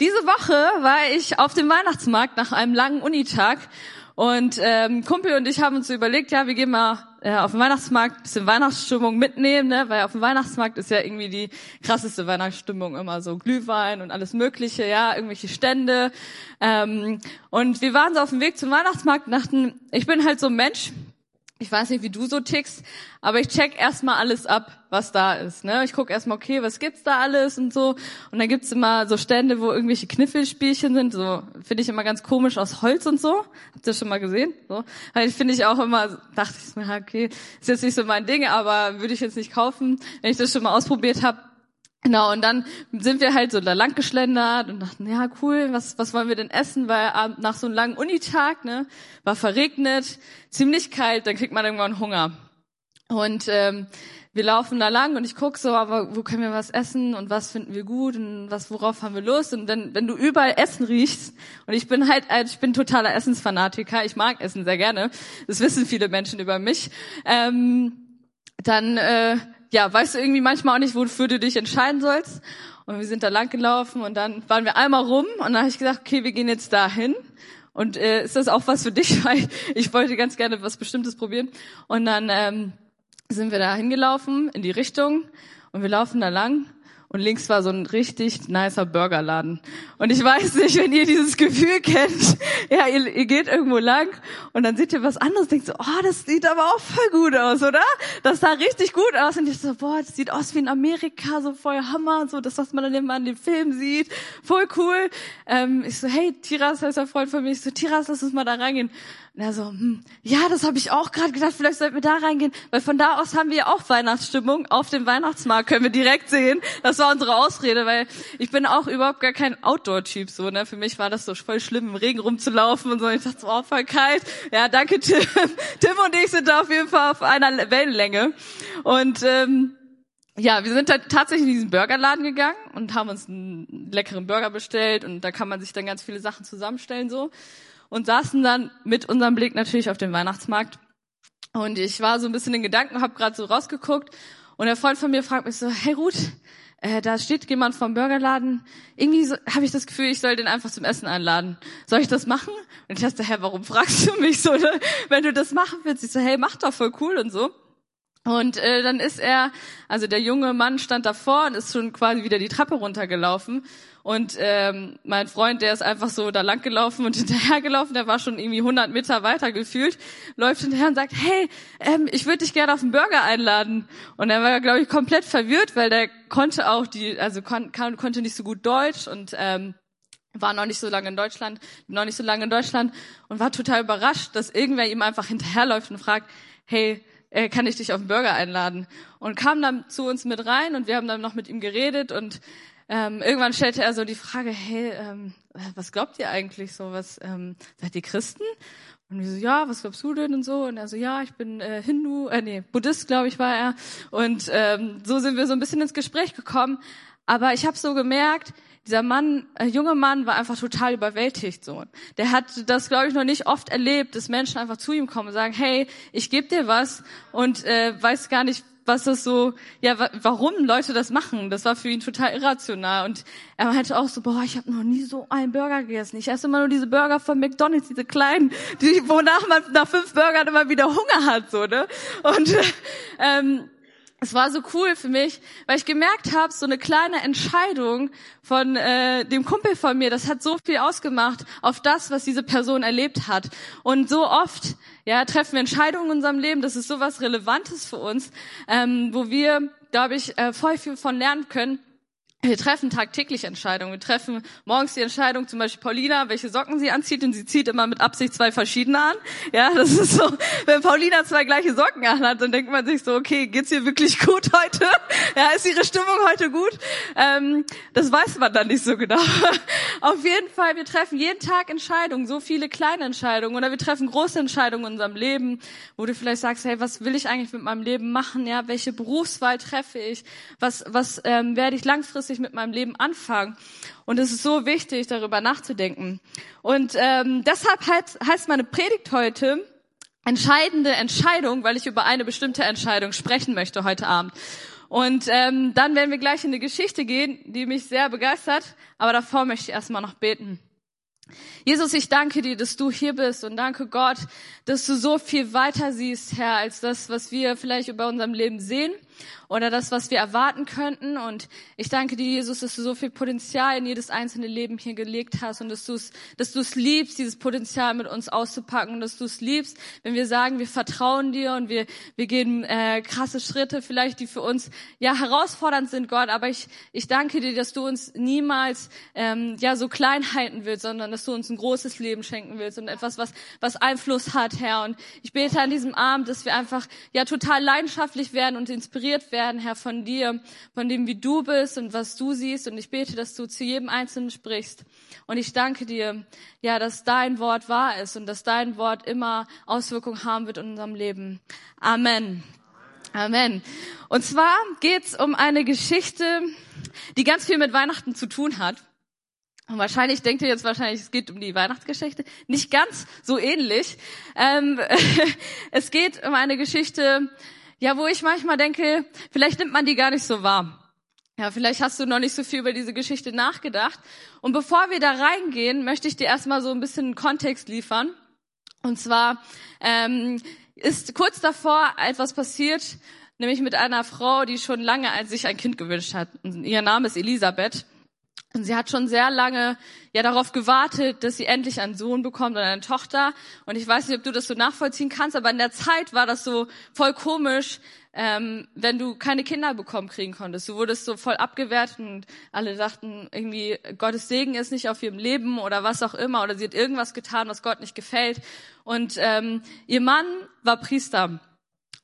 Diese Woche war ich auf dem Weihnachtsmarkt nach einem langen Unitag und ähm, Kumpel und ich haben uns überlegt, ja, wir gehen mal äh, auf den Weihnachtsmarkt, bisschen Weihnachtsstimmung mitnehmen, ne? weil auf dem Weihnachtsmarkt ist ja irgendwie die krasseste Weihnachtsstimmung immer so Glühwein und alles Mögliche, ja, irgendwelche Stände. Ähm, und wir waren so auf dem Weg zum Weihnachtsmarkt und dachten, ich bin halt so ein Mensch, ich weiß nicht, wie du so tickst, aber ich check erstmal alles ab, was da ist. Ne? Ich guck erstmal, okay, was gibt's da alles und so. Und dann gibt's immer so Stände, wo irgendwelche Kniffelspielchen sind. So finde ich immer ganz komisch aus Holz und so. Habt ihr schon mal gesehen? So, weil finde ich auch immer, dachte ich mir, okay, ist jetzt nicht so mein Ding, aber würde ich jetzt nicht kaufen, wenn ich das schon mal ausprobiert habe Genau, und dann sind wir halt so da lang geschlendert und dachten, ja cool, was, was wollen wir denn essen? Weil nach so einem langen Unitag, ne, war verregnet, ziemlich kalt, dann kriegt man irgendwann Hunger. Und ähm, wir laufen da lang und ich guck so, aber wo können wir was essen und was finden wir gut und was, worauf haben wir Lust? Und wenn, wenn du überall Essen riechst, und ich bin halt, ich bin totaler Essensfanatiker, ich mag Essen sehr gerne, das wissen viele Menschen über mich, ähm, dann äh, ja, weißt du irgendwie manchmal auch nicht, wofür du dich entscheiden sollst. Und wir sind da lang gelaufen und dann waren wir einmal rum und dann habe ich gesagt, okay, wir gehen jetzt dahin. Und äh, ist das auch was für dich? Weil ich wollte ganz gerne was Bestimmtes probieren. Und dann ähm, sind wir da hingelaufen in die Richtung und wir laufen da lang und links war so ein richtig nicer Burgerladen. Und ich weiß nicht, wenn ihr dieses Gefühl kennt, ja, ihr, ihr geht irgendwo lang und dann seht ihr was anderes, denkt so, oh, das sieht aber auch voll gut aus, oder? Das sah richtig gut aus. Und ich so, boah, das sieht aus wie in Amerika, so voll Hammer, so das, was man dann immer in dem Film sieht, voll cool. Ähm, ich so, hey, Tiras, heißt ein Freund von mir. Ich so, Tiras, lass uns mal da reingehen. Und er so, hm, ja, das habe ich auch gerade gedacht, vielleicht sollten wir da reingehen, weil von da aus haben wir auch Weihnachtsstimmung. Auf dem Weihnachtsmarkt können wir direkt sehen. Das war unsere Ausrede, weil ich bin auch überhaupt gar kein Outdoor-Typ so. Ne? Für mich war das so voll schlimm, im Regen rumzulaufen und so. Ich dachte, so, oh, voll kalt. Ja, danke Tim. Tim und ich sind da auf jeden Fall auf einer Wellenlänge. Und ähm, ja, wir sind da tatsächlich in diesen Burgerladen gegangen und haben uns einen leckeren Burger bestellt und da kann man sich dann ganz viele Sachen zusammenstellen so und saßen dann mit unserem Blick natürlich auf den Weihnachtsmarkt. Und ich war so ein bisschen in Gedanken, habe gerade so rausgeguckt und der Freund von mir fragt mich so, hey Ruth, äh, da steht jemand vom Burgerladen. Irgendwie so, habe ich das Gefühl, ich soll den einfach zum Essen einladen. Soll ich das machen? Und ich dachte, hä, warum fragst du mich so, ne? wenn du das machen willst? Ich so, hey, mach doch voll cool und so. Und äh, dann ist er, also der junge Mann stand davor und ist schon quasi wieder die Treppe runtergelaufen. Und ähm, mein Freund, der ist einfach so da lang gelaufen und hinterhergelaufen, der war schon irgendwie 100 Meter weiter gefühlt, läuft hinterher und sagt, hey, ähm, ich würde dich gerne auf einen Burger einladen. Und er war, glaube ich, komplett verwirrt, weil der konnte auch die, also kon kann, konnte nicht so gut Deutsch und ähm, war noch nicht so lange in Deutschland, noch nicht so lange in Deutschland und war total überrascht, dass irgendwer ihm einfach hinterherläuft und fragt, hey, äh, kann ich dich auf einen Burger einladen? Und kam dann zu uns mit rein und wir haben dann noch mit ihm geredet und ähm, irgendwann stellte er so die Frage, hey, ähm, was glaubt ihr eigentlich so? Was ähm, seid ihr Christen? Und wir so, ja, was glaubst du denn und so? Und er so, ja, ich bin äh, Hindu, äh, nee, Buddhist, glaube ich, war er. Und ähm, so sind wir so ein bisschen ins Gespräch gekommen. Aber ich habe so gemerkt, dieser Mann, äh, junge Mann war einfach total überwältigt so. Der hat das, glaube ich, noch nicht oft erlebt, dass Menschen einfach zu ihm kommen und sagen, hey, ich gebe dir was und äh, weiß gar nicht, was das so, ja, warum Leute das machen. Das war für ihn total irrational. Und er meinte auch so, boah, ich habe noch nie so einen Burger gegessen. Ich esse immer nur diese Burger von McDonalds, diese kleinen, die, wonach man nach fünf Burgern immer wieder Hunger hat, so, ne? Und ähm, es war so cool für mich, weil ich gemerkt habe, so eine kleine Entscheidung von äh, dem Kumpel von mir, das hat so viel ausgemacht auf das, was diese Person erlebt hat. Und so oft, ja, treffen wir Entscheidungen in unserem Leben, das ist so was Relevantes für uns, ähm, wo wir, glaube ich, äh, voll viel von lernen können. Wir treffen tagtäglich Entscheidungen. Wir treffen morgens die Entscheidung, zum Beispiel Paulina, welche Socken sie anzieht, und sie zieht immer mit Absicht zwei verschiedene an. Ja, das ist so, wenn Paulina zwei gleiche Socken anhat, dann denkt man sich so, okay, geht's ihr wirklich gut heute? Ja, ist ihre Stimmung heute gut? Ähm, das weiß man dann nicht so genau. Auf jeden Fall, wir treffen jeden Tag Entscheidungen, so viele kleine Entscheidungen, oder wir treffen große Entscheidungen in unserem Leben, wo du vielleicht sagst, hey, was will ich eigentlich mit meinem Leben machen? Ja, welche Berufswahl treffe ich? Was, was ähm, werde ich langfristig langfristig mit meinem Leben anfangen. Und es ist so wichtig, darüber nachzudenken. Und ähm, deshalb heißt, heißt meine Predigt heute entscheidende Entscheidung, weil ich über eine bestimmte Entscheidung sprechen möchte heute Abend. Und ähm, dann werden wir gleich in eine Geschichte gehen, die mich sehr begeistert. Aber davor möchte ich erstmal noch beten. Jesus, ich danke dir, dass du hier bist und danke Gott, dass du so viel weiter siehst, Herr, als das, was wir vielleicht über unserem Leben sehen oder das, was wir erwarten könnten. Und ich danke dir, Jesus, dass du so viel Potenzial in jedes einzelne Leben hier gelegt hast und dass du es, dass du es liebst, dieses Potenzial mit uns auszupacken und dass du es liebst, wenn wir sagen, wir vertrauen dir und wir, wir gehen äh, krasse Schritte, vielleicht die für uns ja herausfordernd sind, Gott. Aber ich, ich danke dir, dass du uns niemals ähm, ja so klein halten willst, sondern dass du uns ein großes Leben schenken willst und etwas, was, was Einfluss hat, Herr. Und ich bete an diesem Abend, dass wir einfach ja total leidenschaftlich werden und inspiriert werden werden, Herr, von dir, von dem, wie du bist und was du siehst. Und ich bete, dass du zu jedem Einzelnen sprichst. Und ich danke dir, ja, dass dein Wort wahr ist und dass dein Wort immer Auswirkungen haben wird in unserem Leben. Amen. Amen. Und zwar geht's um eine Geschichte, die ganz viel mit Weihnachten zu tun hat. Und wahrscheinlich denkt ihr jetzt wahrscheinlich, es geht um die Weihnachtsgeschichte. Nicht ganz so ähnlich. Ähm, es geht um eine Geschichte, ja, wo ich manchmal denke, vielleicht nimmt man die gar nicht so wahr. Ja, vielleicht hast du noch nicht so viel über diese Geschichte nachgedacht. Und bevor wir da reingehen, möchte ich dir erstmal so ein bisschen Kontext liefern. Und zwar ähm, ist kurz davor etwas passiert, nämlich mit einer Frau, die schon lange sich ein Kind gewünscht hat. Ihr Name ist Elisabeth. Und sie hat schon sehr lange ja darauf gewartet, dass sie endlich einen Sohn bekommt oder eine Tochter. Und ich weiß nicht, ob du das so nachvollziehen kannst, aber in der Zeit war das so voll komisch, ähm, wenn du keine Kinder bekommen kriegen konntest. Du wurdest so voll abgewertet und alle dachten irgendwie, Gottes Segen ist nicht auf ihrem Leben oder was auch immer oder sie hat irgendwas getan, was Gott nicht gefällt. Und ähm, ihr Mann war Priester.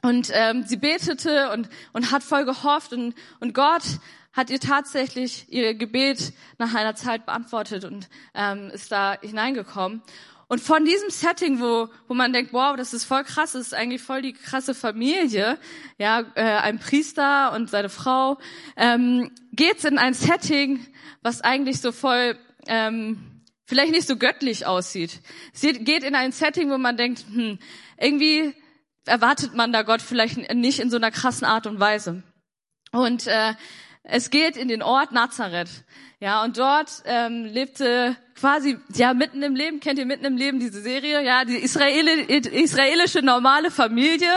Und ähm, sie betete und, und hat voll gehofft und, und Gott hat ihr tatsächlich ihr Gebet nach einer Zeit beantwortet und ähm, ist da hineingekommen. Und von diesem Setting, wo, wo man denkt, wow, das ist voll krass, das ist eigentlich voll die krasse Familie, ja, äh, ein Priester und seine Frau, ähm, geht's in ein Setting, was eigentlich so voll ähm, vielleicht nicht so göttlich aussieht. Es geht in ein Setting, wo man denkt, hm, irgendwie erwartet man da Gott vielleicht nicht in so einer krassen Art und Weise. Und äh, es geht in den Ort Nazareth. Ja, und dort ähm, lebte quasi, ja, mitten im Leben, kennt ihr mitten im Leben diese Serie? Ja, die Israeli, israelische normale Familie.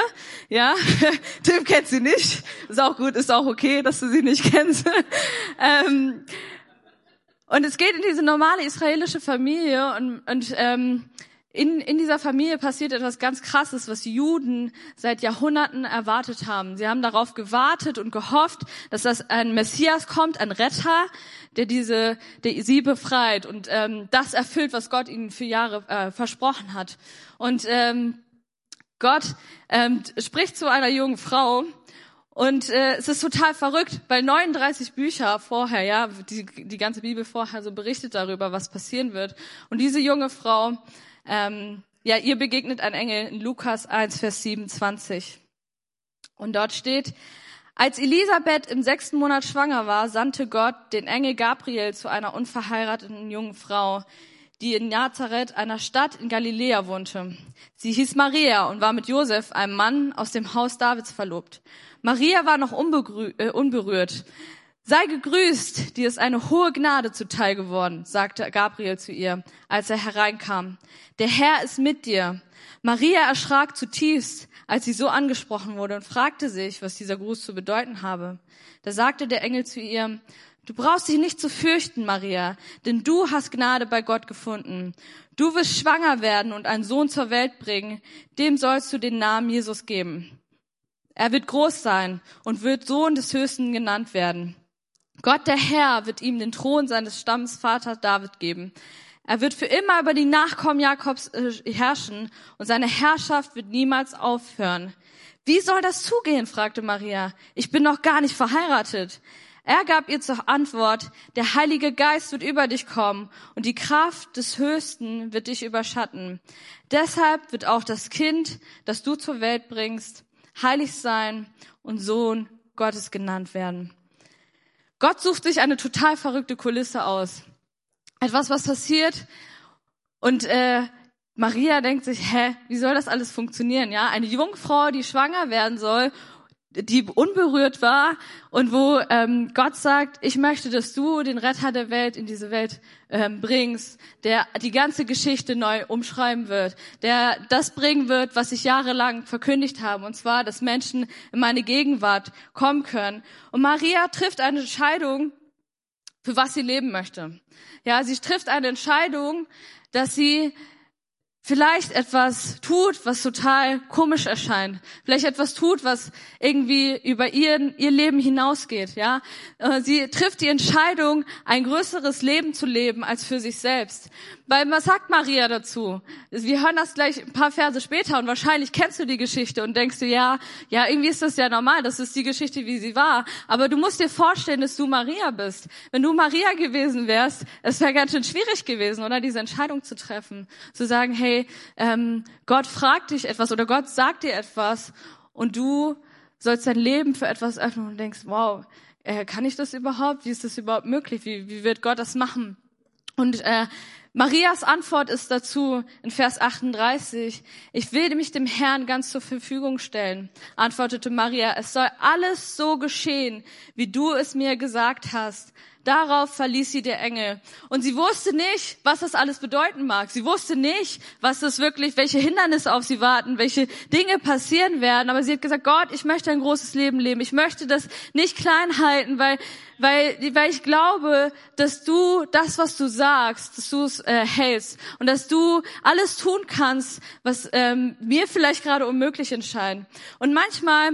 Ja, Tim kennt sie nicht. Ist auch gut, ist auch okay, dass du sie nicht kennst. ähm, und es geht in diese normale israelische Familie und, und ähm, in, in dieser Familie passiert etwas ganz Krasses, was Juden seit Jahrhunderten erwartet haben. Sie haben darauf gewartet und gehofft, dass das ein Messias kommt, ein Retter, der diese, der sie befreit und ähm, das erfüllt, was Gott ihnen für Jahre äh, versprochen hat. Und ähm, Gott ähm, spricht zu einer jungen Frau und äh, es ist total verrückt, weil 39 Bücher vorher, ja, die, die ganze Bibel vorher so berichtet darüber, was passieren wird. Und diese junge Frau ähm, ja, ihr begegnet ein Engel in Lukas 1, Vers 27. Und dort steht, als Elisabeth im sechsten Monat schwanger war, sandte Gott den Engel Gabriel zu einer unverheirateten jungen Frau, die in Nazareth, einer Stadt in Galiläa wohnte. Sie hieß Maria und war mit Josef, einem Mann aus dem Haus Davids, verlobt. Maria war noch äh, unberührt. Sei gegrüßt, dir ist eine hohe Gnade zuteil geworden, sagte Gabriel zu ihr, als er hereinkam. Der Herr ist mit dir. Maria erschrak zutiefst, als sie so angesprochen wurde und fragte sich, was dieser Gruß zu bedeuten habe. Da sagte der Engel zu ihr, Du brauchst dich nicht zu fürchten, Maria, denn du hast Gnade bei Gott gefunden. Du wirst schwanger werden und einen Sohn zur Welt bringen, dem sollst du den Namen Jesus geben. Er wird groß sein und wird Sohn des Höchsten genannt werden. Gott der Herr wird ihm den Thron seines Stammes Vater David geben. Er wird für immer über die Nachkommen Jakobs äh, herrschen und seine Herrschaft wird niemals aufhören. Wie soll das zugehen? fragte Maria. Ich bin noch gar nicht verheiratet. Er gab ihr zur Antwort, der Heilige Geist wird über dich kommen und die Kraft des Höchsten wird dich überschatten. Deshalb wird auch das Kind, das du zur Welt bringst, heilig sein und Sohn Gottes genannt werden. Gott sucht sich eine total verrückte Kulisse aus. Etwas, was passiert und äh, Maria denkt sich, hä, wie soll das alles funktionieren? Ja, eine Jungfrau, die schwanger werden soll, die unberührt war und wo ähm, Gott sagt, ich möchte, dass du den Retter der Welt in diese Welt ähm, bringst, der die ganze Geschichte neu umschreiben wird, der das bringen wird, was ich jahrelang verkündigt habe, und zwar, dass Menschen in meine Gegenwart kommen können. Und Maria trifft eine Entscheidung, für was sie leben möchte. Ja, sie trifft eine Entscheidung, dass sie vielleicht etwas tut, was total komisch erscheint, vielleicht etwas tut, was irgendwie über ihr, ihr Leben hinausgeht, ja. Äh, sie trifft die Entscheidung, ein größeres Leben zu leben als für sich selbst. Weil was sagt Maria dazu? Wir hören das gleich ein paar Verse später und wahrscheinlich kennst du die Geschichte und denkst du, ja, ja, irgendwie ist das ja normal, das ist die Geschichte, wie sie war. Aber du musst dir vorstellen, dass du Maria bist. Wenn du Maria gewesen wärst, es wäre ganz schön schwierig gewesen, oder diese Entscheidung zu treffen, zu sagen, hey, ähm, Gott fragt dich etwas oder Gott sagt dir etwas und du sollst dein Leben für etwas öffnen und denkst, wow, äh, kann ich das überhaupt? Wie ist das überhaupt möglich? Wie, wie wird Gott das machen? Und äh, Marias Antwort ist dazu in Vers 38, ich will mich dem Herrn ganz zur Verfügung stellen, antwortete Maria, es soll alles so geschehen, wie du es mir gesagt hast. Darauf verließ sie der Engel. Und sie wusste nicht, was das alles bedeuten mag. Sie wusste nicht, was das wirklich, welche Hindernisse auf sie warten, welche Dinge passieren werden. Aber sie hat gesagt, Gott, ich möchte ein großes Leben leben. Ich möchte das nicht klein halten, weil, weil, weil ich glaube, dass du das, was du sagst, dass du es äh, hältst und dass du alles tun kannst, was ähm, mir vielleicht gerade unmöglich entscheiden. Und manchmal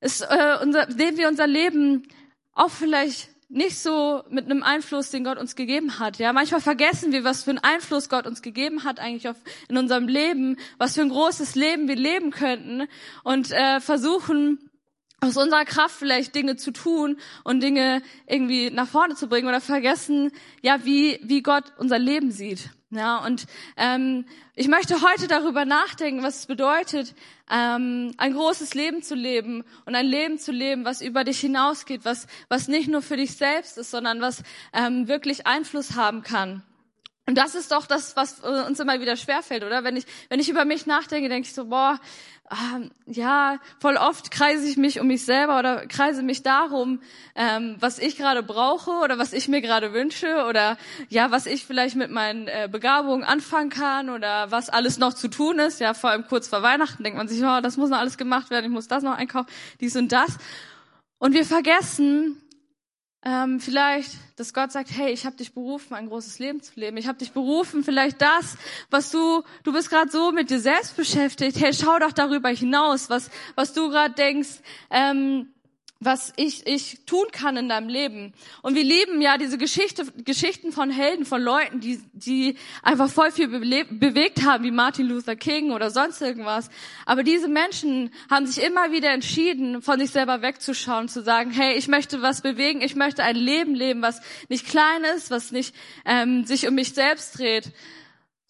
ist, äh, unser, leben wir unser Leben auch vielleicht nicht so mit einem Einfluss, den Gott uns gegeben hat. Ja, manchmal vergessen wir, was für einen Einfluss Gott uns gegeben hat eigentlich auf, in unserem Leben, was für ein großes Leben wir leben könnten und äh, versuchen aus unserer Kraft vielleicht Dinge zu tun und Dinge irgendwie nach vorne zu bringen oder vergessen, ja, wie wie Gott unser Leben sieht. Ja, und ähm, ich möchte heute darüber nachdenken, was es bedeutet, ähm, ein großes Leben zu leben und ein Leben zu leben, was über dich hinausgeht, was, was nicht nur für dich selbst ist, sondern was ähm, wirklich Einfluss haben kann. Und das ist doch das, was uns immer wieder schwerfällt, oder? Wenn ich, wenn ich über mich nachdenke, denke ich so, boah, ähm, ja, voll oft kreise ich mich um mich selber oder kreise mich darum, ähm, was ich gerade brauche oder was ich mir gerade wünsche oder ja, was ich vielleicht mit meinen äh, Begabungen anfangen kann oder was alles noch zu tun ist. Ja, vor allem kurz vor Weihnachten denkt man sich, oh, das muss noch alles gemacht werden, ich muss das noch einkaufen, dies und das. Und wir vergessen, ähm, vielleicht, dass Gott sagt, hey, ich habe dich berufen, ein großes Leben zu leben. Ich habe dich berufen, vielleicht das, was du, du bist gerade so mit dir selbst beschäftigt. Hey, schau doch darüber hinaus, was, was du gerade denkst. Ähm, was ich, ich tun kann in deinem Leben. Und wir lieben ja diese Geschichte, Geschichten von Helden, von Leuten, die, die einfach voll viel bewegt haben, wie Martin Luther King oder sonst irgendwas. Aber diese Menschen haben sich immer wieder entschieden, von sich selber wegzuschauen, zu sagen, hey, ich möchte was bewegen, ich möchte ein Leben leben, was nicht klein ist, was nicht ähm, sich um mich selbst dreht,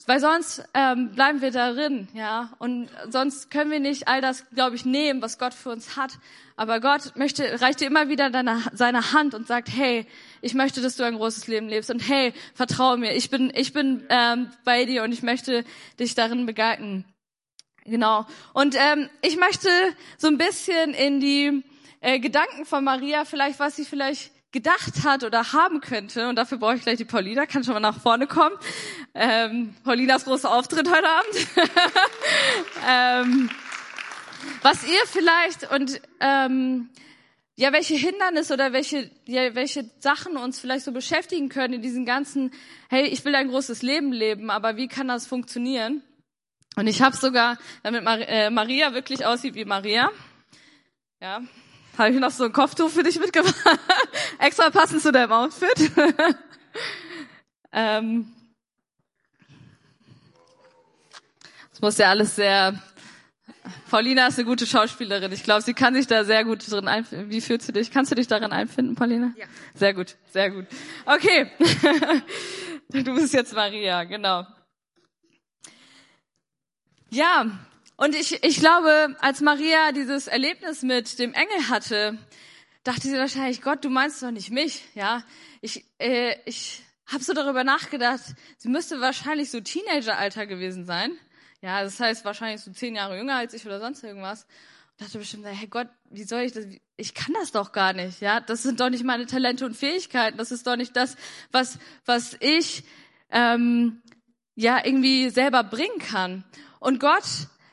weil sonst ähm, bleiben wir darin, ja. Und sonst können wir nicht all das, glaube ich, nehmen, was Gott für uns hat. Aber Gott möchte, reicht dir immer wieder deine, seine Hand und sagt, hey, ich möchte, dass du ein großes Leben lebst. Und hey, vertraue mir, ich bin, ich bin ähm, bei dir und ich möchte dich darin begleiten. Genau. Und ähm, ich möchte so ein bisschen in die äh, Gedanken von Maria, vielleicht was sie vielleicht gedacht hat oder haben könnte, und dafür brauche ich gleich die Paulina, kann schon mal nach vorne kommen. Ähm, Paulinas großer Auftritt heute Abend. ähm, was ihr vielleicht und ähm, ja, welche Hindernisse oder welche, ja, welche Sachen uns vielleicht so beschäftigen können in diesen ganzen, hey, ich will ein großes Leben leben, aber wie kann das funktionieren? Und ich habe sogar, damit äh, Maria wirklich aussieht wie Maria, ja, habe ich noch so ein Kopftuch für dich mitgebracht. Extra passend zu deinem Outfit. ähm, das muss ja alles sehr. Paulina ist eine gute Schauspielerin. Ich glaube, sie kann sich da sehr gut drin einfinden. Wie fühlst du dich? Kannst du dich darin einfinden, Paulina? Ja. Sehr gut, sehr gut. Okay. du bist jetzt Maria, genau. Ja, und ich, ich glaube, als Maria dieses Erlebnis mit dem Engel hatte, dachte sie wahrscheinlich, Gott, du meinst doch nicht mich, ja? Ich, äh, ich habe so darüber nachgedacht, sie müsste wahrscheinlich so Teenageralter gewesen sein. Ja, das heißt wahrscheinlich so zehn Jahre jünger als ich oder sonst irgendwas. dachte bestimmt, hey Gott, wie soll ich das? Ich kann das doch gar nicht, ja. Das sind doch nicht meine Talente und Fähigkeiten. Das ist doch nicht das, was was ich ähm, ja irgendwie selber bringen kann. Und Gott,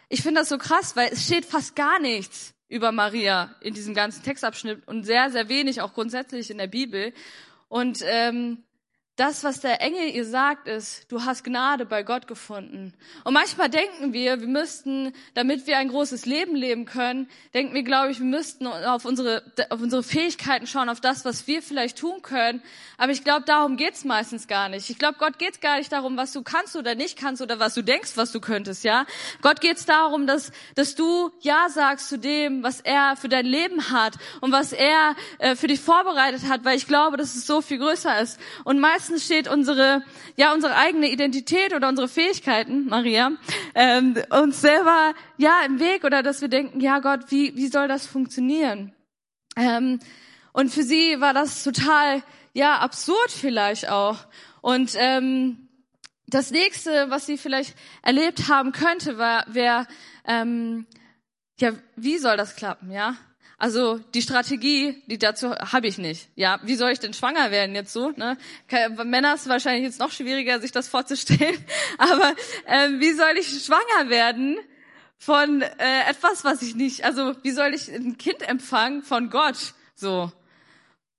ich finde das so krass, weil es steht fast gar nichts über Maria in diesem ganzen Textabschnitt und sehr sehr wenig auch grundsätzlich in der Bibel. Und ähm, das, was der Engel ihr sagt, ist, du hast Gnade bei Gott gefunden. Und manchmal denken wir, wir müssten, damit wir ein großes Leben leben können, denken wir, glaube ich, wir müssten auf unsere, auf unsere Fähigkeiten schauen, auf das, was wir vielleicht tun können. Aber ich glaube, darum geht's meistens gar nicht. Ich glaube, Gott geht's gar nicht darum, was du kannst oder nicht kannst oder was du denkst, was du könntest, ja. Gott geht's darum, dass, dass du Ja sagst zu dem, was er für dein Leben hat und was er äh, für dich vorbereitet hat, weil ich glaube, dass es so viel größer ist. Und meistens meistens steht unsere, ja, unsere eigene Identität oder unsere Fähigkeiten, Maria, ähm, uns selber, ja, im Weg oder dass wir denken, ja Gott, wie, wie soll das funktionieren? Ähm, und für sie war das total, ja, absurd vielleicht auch. Und ähm, das nächste, was sie vielleicht erlebt haben könnte, war, wäre, ähm, ja, wie soll das klappen, ja? Also die Strategie, die dazu habe ich nicht. Ja, wie soll ich denn schwanger werden jetzt so? Ne? Männer ist wahrscheinlich jetzt noch schwieriger, sich das vorzustellen. Aber äh, wie soll ich schwanger werden von äh, etwas, was ich nicht? Also wie soll ich ein Kind empfangen von Gott? So.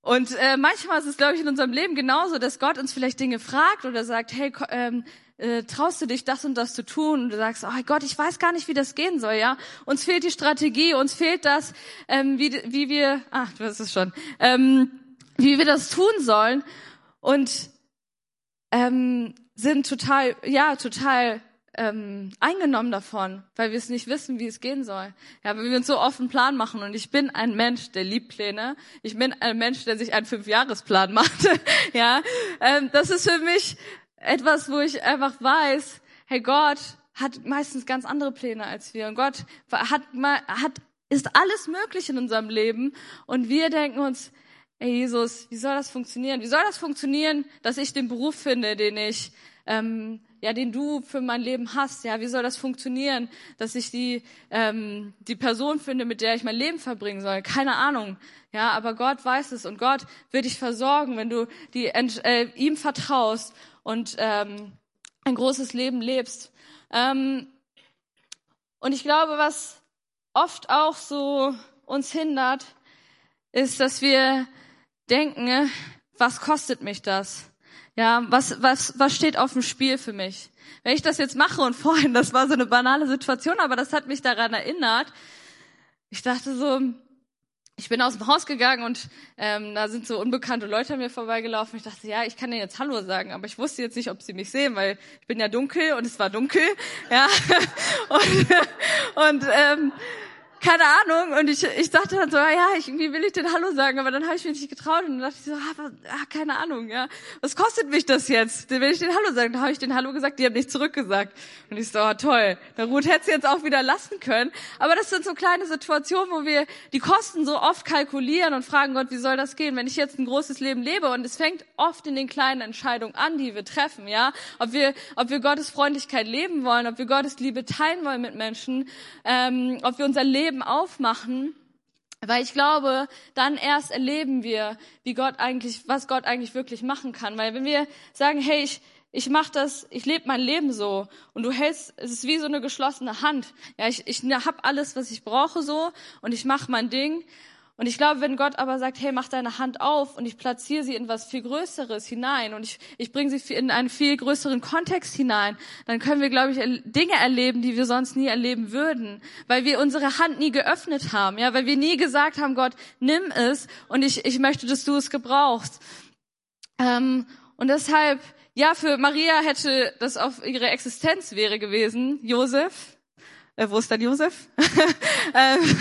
Und äh, manchmal ist es, glaube ich, in unserem Leben genauso, dass Gott uns vielleicht Dinge fragt oder sagt, hey, ähm, äh, traust du dich, das und das zu tun? Und du sagst, oh Gott, ich weiß gar nicht, wie das gehen soll, ja? Uns fehlt die Strategie, uns fehlt das, ähm, wie, wie wir, ach, du weißt es schon, ähm, wie wir das tun sollen und ähm, sind total, ja, total ähm, eingenommen davon, weil wir es nicht wissen, wie es gehen soll. Ja, weil wir uns so oft einen Plan machen und ich bin ein Mensch, der liebt Pläne. Ich bin ein Mensch, der sich einen Fünfjahresplan macht. ja, ähm, das ist für mich etwas, wo ich einfach weiß, hey Gott hat meistens ganz andere Pläne als wir und Gott hat hat ist alles möglich in unserem Leben und wir denken uns, ey Jesus, wie soll das funktionieren? Wie soll das funktionieren, dass ich den Beruf finde, den ich ähm, ja, den du für mein Leben hast. Ja, wie soll das funktionieren, dass ich die ähm, die Person finde, mit der ich mein Leben verbringen soll? Keine Ahnung. Ja, aber Gott weiß es und Gott wird dich versorgen, wenn du die äh, ihm vertraust und ähm, ein großes Leben lebst. Ähm, und ich glaube, was oft auch so uns hindert, ist, dass wir denken, was kostet mich das? Ja, was, was, was steht auf dem Spiel für mich? Wenn ich das jetzt mache und vorhin, das war so eine banale Situation, aber das hat mich daran erinnert. Ich dachte so, ich bin aus dem Haus gegangen und ähm, da sind so unbekannte Leute an mir vorbeigelaufen. Ich dachte, ja, ich kann denen jetzt Hallo sagen, aber ich wusste jetzt nicht, ob sie mich sehen, weil ich bin ja dunkel und es war dunkel, ja. und und ähm, keine Ahnung. Und ich, ich dachte dann so, ja, ich, wie will ich denn Hallo sagen? Aber dann habe ich mich nicht getraut und dann dachte ich so, ah, ah, keine Ahnung, ja. Was kostet mich das jetzt? Will ich den Hallo sagen. Dann habe ich den Hallo gesagt, die haben nicht zurückgesagt. Und ich so, ah, toll. Der Ruth hätte sie jetzt auch wieder lassen können. Aber das sind so kleine Situationen, wo wir die Kosten so oft kalkulieren und fragen Gott, wie soll das gehen, wenn ich jetzt ein großes Leben lebe? Und es fängt oft in den kleinen Entscheidungen an, die wir treffen, ja. Ob wir, ob wir Gottes Freundlichkeit leben wollen, ob wir Gottes Liebe teilen wollen mit Menschen, ähm, ob wir unser Leben Leben aufmachen, weil ich glaube, dann erst erleben wir, wie Gott eigentlich, was Gott eigentlich wirklich machen kann. Weil wenn wir sagen, hey, ich, ich mache das, ich lebe mein Leben so und du hältst, es ist wie so eine geschlossene Hand. Ja, ich, ich habe alles, was ich brauche so und ich mache mein Ding und ich glaube, wenn Gott aber sagt, hey, mach deine Hand auf und ich platziere sie in was viel Größeres hinein und ich, ich bringe sie in einen viel größeren Kontext hinein, dann können wir, glaube ich, Dinge erleben, die wir sonst nie erleben würden, weil wir unsere Hand nie geöffnet haben, ja, weil wir nie gesagt haben, Gott, nimm es und ich, ich möchte, dass du es gebrauchst. Ähm, und deshalb, ja, für Maria hätte das auf ihre Existenz wäre gewesen, Josef, äh, wo ist dann Josef? ähm,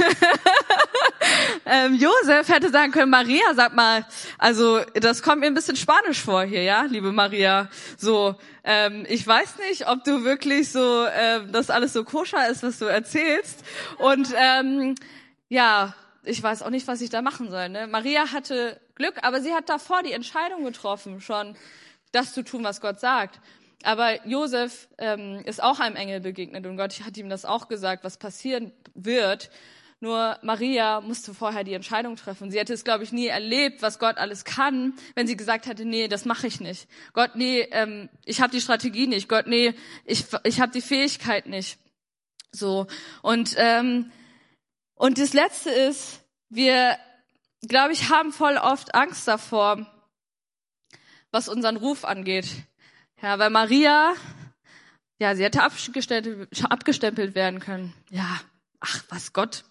ähm, Josef hätte sagen können, Maria, sag mal, also das kommt mir ein bisschen spanisch vor hier, ja, liebe Maria. So, ähm, ich weiß nicht, ob du wirklich so, ähm, das alles so koscher ist, was du erzählst. Und ähm, ja, ich weiß auch nicht, was ich da machen soll. Ne? Maria hatte Glück, aber sie hat davor die Entscheidung getroffen, schon das zu tun, was Gott sagt. Aber Josef ähm, ist auch einem Engel begegnet und Gott hat ihm das auch gesagt, was passieren wird. Nur Maria musste vorher die Entscheidung treffen. Sie hätte es, glaube ich, nie erlebt, was Gott alles kann, wenn sie gesagt hätte, nee, das mache ich nicht. Gott, nee, ähm, ich habe die Strategie nicht. Gott, nee, ich, ich habe die Fähigkeit nicht. So. Und, ähm, und das Letzte ist, wir, glaube ich, haben voll oft Angst davor, was unseren Ruf angeht. Ja, weil Maria, ja, sie hätte abgestempelt, werden können. Ja, ach, was Gott.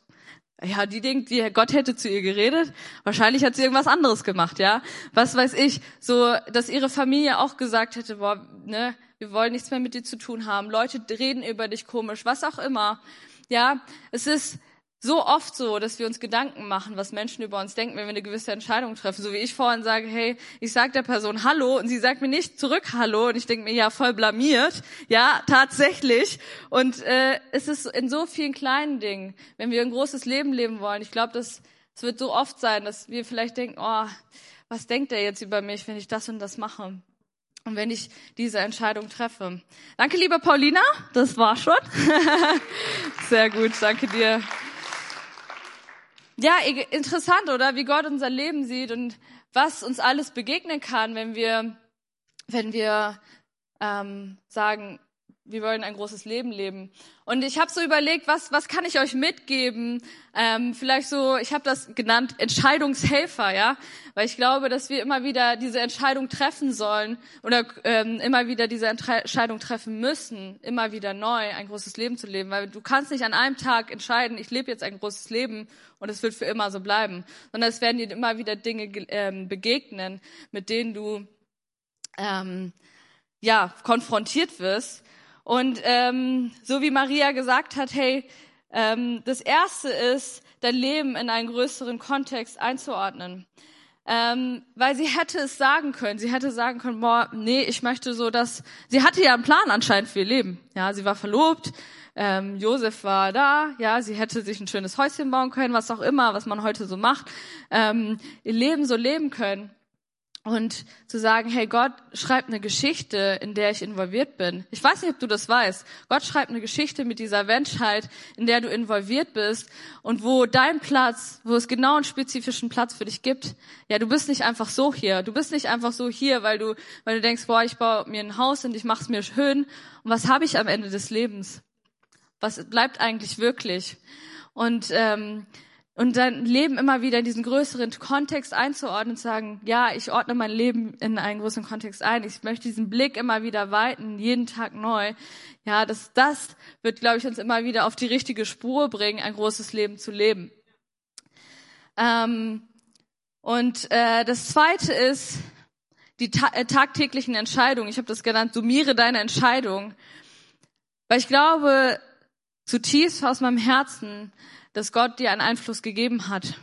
Ja, die denkt, die Gott hätte zu ihr geredet. Wahrscheinlich hat sie irgendwas anderes gemacht, ja. Was weiß ich, so, dass ihre Familie auch gesagt hätte, boah, ne, wir wollen nichts mehr mit dir zu tun haben. Leute reden über dich komisch, was auch immer. Ja, es ist, so oft so, dass wir uns Gedanken machen, was Menschen über uns denken, wenn wir eine gewisse Entscheidung treffen. So wie ich vorhin sage, hey, ich sage der Person Hallo und sie sagt mir nicht zurück Hallo und ich denke mir, ja, voll blamiert. Ja, tatsächlich. Und äh, es ist in so vielen kleinen Dingen, wenn wir ein großes Leben leben wollen. Ich glaube, das es wird so oft sein, dass wir vielleicht denken, oh, was denkt er jetzt über mich, wenn ich das und das mache? Und wenn ich diese Entscheidung treffe. Danke, liebe Paulina. Das war schon. Sehr gut. Danke dir. Ja, interessant, oder? Wie Gott unser Leben sieht und was uns alles begegnen kann, wenn wir, wenn wir ähm, sagen, wir wollen ein großes Leben leben. Und ich habe so überlegt, was, was kann ich euch mitgeben? Ähm, vielleicht so, ich habe das genannt, Entscheidungshelfer, ja, weil ich glaube, dass wir immer wieder diese Entscheidung treffen sollen oder ähm, immer wieder diese Entscheidung treffen müssen, immer wieder neu ein großes Leben zu leben, weil du kannst nicht an einem Tag entscheiden, ich lebe jetzt ein großes Leben und es wird für immer so bleiben, sondern es werden dir immer wieder Dinge ähm, begegnen, mit denen du ähm, ja konfrontiert wirst und ähm, so wie Maria gesagt hat, hey, ähm, das Erste ist, dein Leben in einen größeren Kontext einzuordnen. Ähm, weil sie hätte es sagen können. Sie hätte sagen können, boah, nee, ich möchte so, dass sie hatte ja einen Plan anscheinend für ihr Leben. Ja, sie war verlobt, ähm, Josef war da, ja, sie hätte sich ein schönes Häuschen bauen können, was auch immer, was man heute so macht, ähm, ihr Leben so leben können und zu sagen, hey, Gott schreibt eine Geschichte, in der ich involviert bin. Ich weiß nicht, ob du das weißt. Gott schreibt eine Geschichte mit dieser Menschheit, in der du involviert bist und wo dein Platz, wo es genau einen spezifischen Platz für dich gibt. Ja, du bist nicht einfach so hier. Du bist nicht einfach so hier, weil du, weil du denkst, boah, ich baue mir ein Haus und ich mach's mir schön. Und was habe ich am Ende des Lebens? Was bleibt eigentlich wirklich? Und ähm, und dein Leben immer wieder in diesen größeren Kontext einzuordnen und zu sagen, ja, ich ordne mein Leben in einen großen Kontext ein. Ich möchte diesen Blick immer wieder weiten, jeden Tag neu. Ja, das, das wird, glaube ich, uns immer wieder auf die richtige Spur bringen, ein großes Leben zu leben. Ähm, und äh, das Zweite ist die ta äh, tagtäglichen Entscheidungen. Ich habe das genannt, summiere deine Entscheidung. Weil ich glaube zutiefst aus meinem Herzen, dass Gott dir einen Einfluss gegeben hat.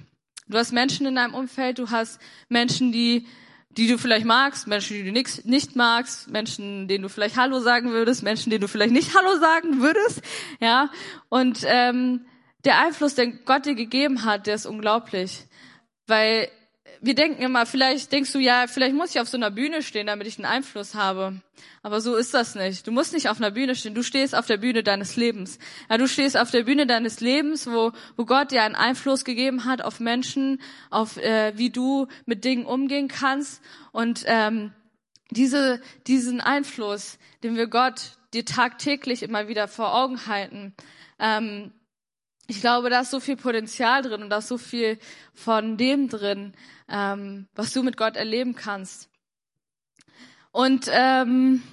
Du hast Menschen in deinem Umfeld, du hast Menschen, die, die du vielleicht magst, Menschen, die du nicht, nicht magst, Menschen, denen du vielleicht Hallo sagen würdest, Menschen, denen du vielleicht nicht Hallo sagen würdest, ja. Und ähm, der Einfluss, den Gott dir gegeben hat, der ist unglaublich, weil wir denken immer, vielleicht denkst du, ja, vielleicht muss ich auf so einer Bühne stehen, damit ich einen Einfluss habe. Aber so ist das nicht. Du musst nicht auf einer Bühne stehen. Du stehst auf der Bühne deines Lebens. Ja, du stehst auf der Bühne deines Lebens, wo, wo Gott dir einen Einfluss gegeben hat auf Menschen, auf äh, wie du mit Dingen umgehen kannst. Und ähm, diese, diesen Einfluss, den wir Gott dir tagtäglich immer wieder vor Augen halten, ähm, ich glaube, da ist so viel Potenzial drin und da ist so viel von dem drin, ähm, was du mit Gott erleben kannst. Und ähm,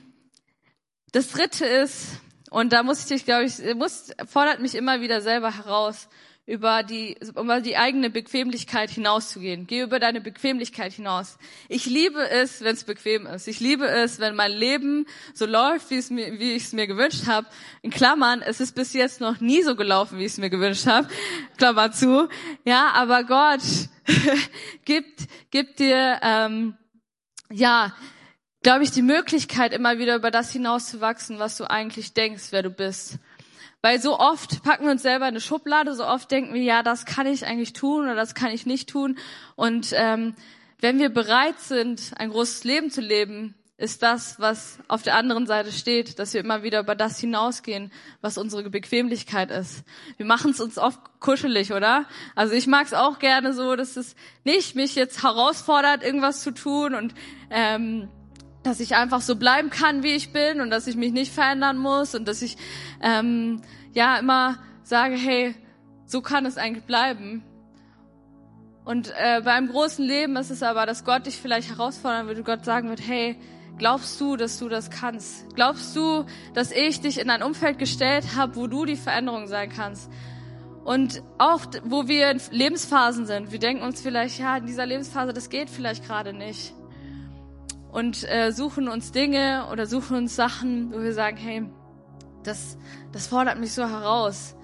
das Dritte ist, und da muss ich dich, glaube ich, muss, fordert mich immer wieder selber heraus, über die, über die eigene Bequemlichkeit hinauszugehen. Geh über deine Bequemlichkeit hinaus. Ich liebe es, wenn es bequem ist. Ich liebe es, wenn mein Leben so läuft, wie, es mir, wie ich es mir gewünscht habe. In Klammern, es ist bis jetzt noch nie so gelaufen, wie ich es mir gewünscht habe. Klammer zu. Ja, aber Gott gibt, gibt dir, ähm, ja, glaube ich, die Möglichkeit, immer wieder über das hinauszuwachsen, was du eigentlich denkst, wer du bist. Weil so oft packen wir uns selber in eine Schublade, so oft denken wir, ja, das kann ich eigentlich tun oder das kann ich nicht tun. Und ähm, wenn wir bereit sind, ein großes Leben zu leben, ist das, was auf der anderen Seite steht, dass wir immer wieder über das hinausgehen, was unsere Bequemlichkeit ist. Wir machen es uns oft kuschelig, oder? Also ich mag es auch gerne so, dass es nicht mich jetzt herausfordert, irgendwas zu tun und ähm, dass ich einfach so bleiben kann, wie ich bin und dass ich mich nicht verändern muss und dass ich ähm, ja immer sage, hey, so kann es eigentlich bleiben. Und äh, beim großen Leben ist es aber, dass Gott dich vielleicht herausfordern wird und Gott sagen wird, hey, Glaubst du, dass du das kannst? Glaubst du, dass ich dich in ein Umfeld gestellt habe, wo du die Veränderung sein kannst? Und auch, wo wir in Lebensphasen sind, wir denken uns vielleicht, ja, in dieser Lebensphase, das geht vielleicht gerade nicht. Und äh, suchen uns Dinge oder suchen uns Sachen, wo wir sagen, hey, das, das fordert mich so heraus.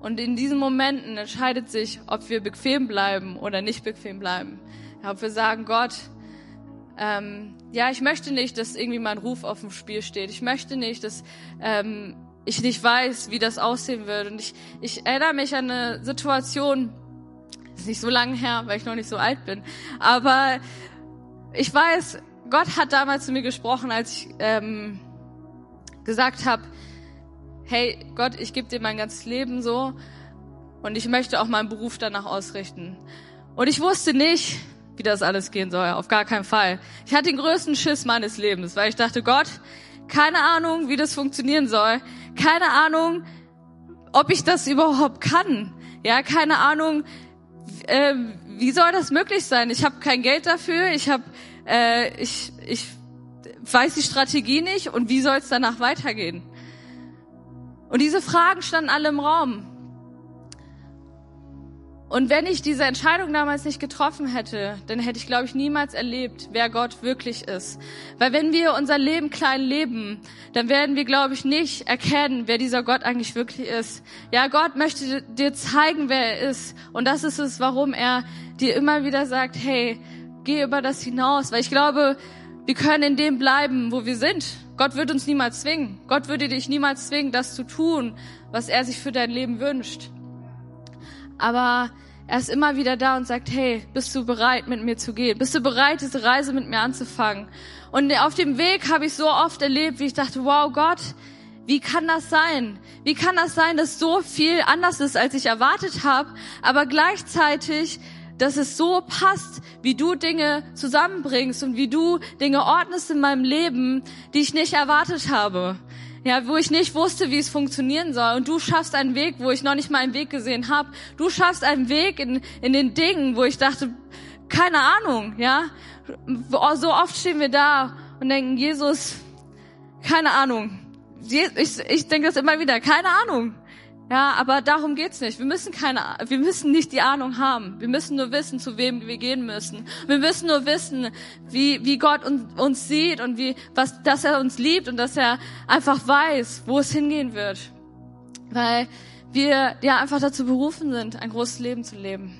Und in diesen Momenten entscheidet sich, ob wir bequem bleiben oder nicht bequem bleiben. Ja, ob wir sagen, Gott, ähm, ja, ich möchte nicht, dass irgendwie mein Ruf auf dem Spiel steht. Ich möchte nicht, dass ähm, ich nicht weiß, wie das aussehen wird. Und ich, ich erinnere mich an eine Situation, ist nicht so lange her, weil ich noch nicht so alt bin, aber ich weiß, Gott hat damals zu mir gesprochen, als ich ähm, gesagt habe, hey Gott, ich gebe dir mein ganzes Leben so und ich möchte auch meinen Beruf danach ausrichten. Und ich wusste nicht, wie das alles gehen soll. Auf gar keinen Fall. Ich hatte den größten Schiss meines Lebens, weil ich dachte, Gott, keine Ahnung, wie das funktionieren soll. Keine Ahnung, ob ich das überhaupt kann. Ja, keine Ahnung, äh, wie soll das möglich sein? Ich habe kein Geld dafür. Ich habe, äh, ich, ich weiß die Strategie nicht. Und wie soll es danach weitergehen? Und diese Fragen standen alle im Raum. Und wenn ich diese Entscheidung damals nicht getroffen hätte, dann hätte ich, glaube ich, niemals erlebt, wer Gott wirklich ist. Weil wenn wir unser Leben klein leben, dann werden wir, glaube ich, nicht erkennen, wer dieser Gott eigentlich wirklich ist. Ja, Gott möchte dir zeigen, wer er ist. Und das ist es, warum er dir immer wieder sagt, hey, geh über das hinaus. Weil ich glaube, wir können in dem bleiben, wo wir sind. Gott wird uns niemals zwingen. Gott würde dich niemals zwingen, das zu tun, was er sich für dein Leben wünscht. Aber er ist immer wieder da und sagt, hey, bist du bereit, mit mir zu gehen? Bist du bereit, diese Reise mit mir anzufangen? Und auf dem Weg habe ich so oft erlebt, wie ich dachte, wow, Gott, wie kann das sein? Wie kann das sein, dass so viel anders ist, als ich erwartet habe, aber gleichzeitig, dass es so passt, wie du Dinge zusammenbringst und wie du Dinge ordnest in meinem Leben, die ich nicht erwartet habe ja, wo ich nicht wusste, wie es funktionieren soll. Und du schaffst einen Weg, wo ich noch nicht mal einen Weg gesehen habe. Du schaffst einen Weg in, in den Dingen, wo ich dachte, keine Ahnung, ja. So oft stehen wir da und denken, Jesus, keine Ahnung. Ich, ich denke das immer wieder, keine Ahnung. Ja, aber darum geht's nicht. Wir müssen keine, wir müssen nicht die Ahnung haben. Wir müssen nur wissen, zu wem wir gehen müssen. Wir müssen nur wissen, wie, wie Gott uns, uns sieht und wie, was, dass er uns liebt und dass er einfach weiß, wo es hingehen wird. Weil wir ja einfach dazu berufen sind, ein großes Leben zu leben.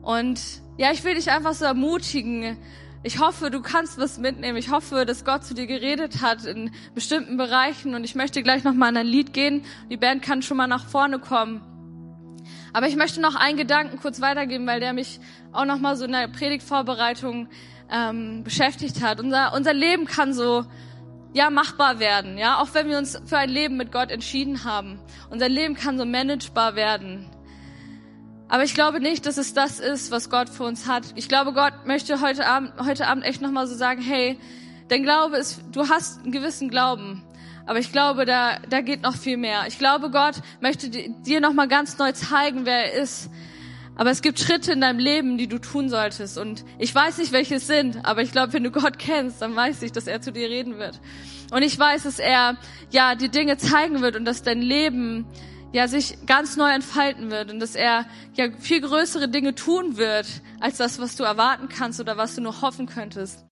Und ja, ich will dich einfach so ermutigen, ich hoffe, du kannst was mitnehmen. Ich hoffe, dass Gott zu dir geredet hat in bestimmten Bereichen. Und ich möchte gleich noch mal in ein Lied gehen. Die Band kann schon mal nach vorne kommen. Aber ich möchte noch einen Gedanken kurz weitergeben, weil der mich auch noch mal so in der Predigtvorbereitung ähm, beschäftigt hat. Unser, unser Leben kann so ja machbar werden, ja, auch wenn wir uns für ein Leben mit Gott entschieden haben. Unser Leben kann so managebar werden. Aber ich glaube nicht, dass es das ist, was Gott für uns hat. Ich glaube, Gott möchte heute Abend, heute Abend echt nochmal so sagen, hey, dein Glaube ist, du hast einen gewissen Glauben. Aber ich glaube, da, da geht noch viel mehr. Ich glaube, Gott möchte dir nochmal ganz neu zeigen, wer er ist. Aber es gibt Schritte in deinem Leben, die du tun solltest. Und ich weiß nicht, welche es sind, aber ich glaube, wenn du Gott kennst, dann weiß ich, dass er zu dir reden wird. Und ich weiß, dass er, ja, die Dinge zeigen wird und dass dein Leben ja sich ganz neu entfalten wird und dass er ja viel größere Dinge tun wird als das, was du erwarten kannst oder was du noch hoffen könntest.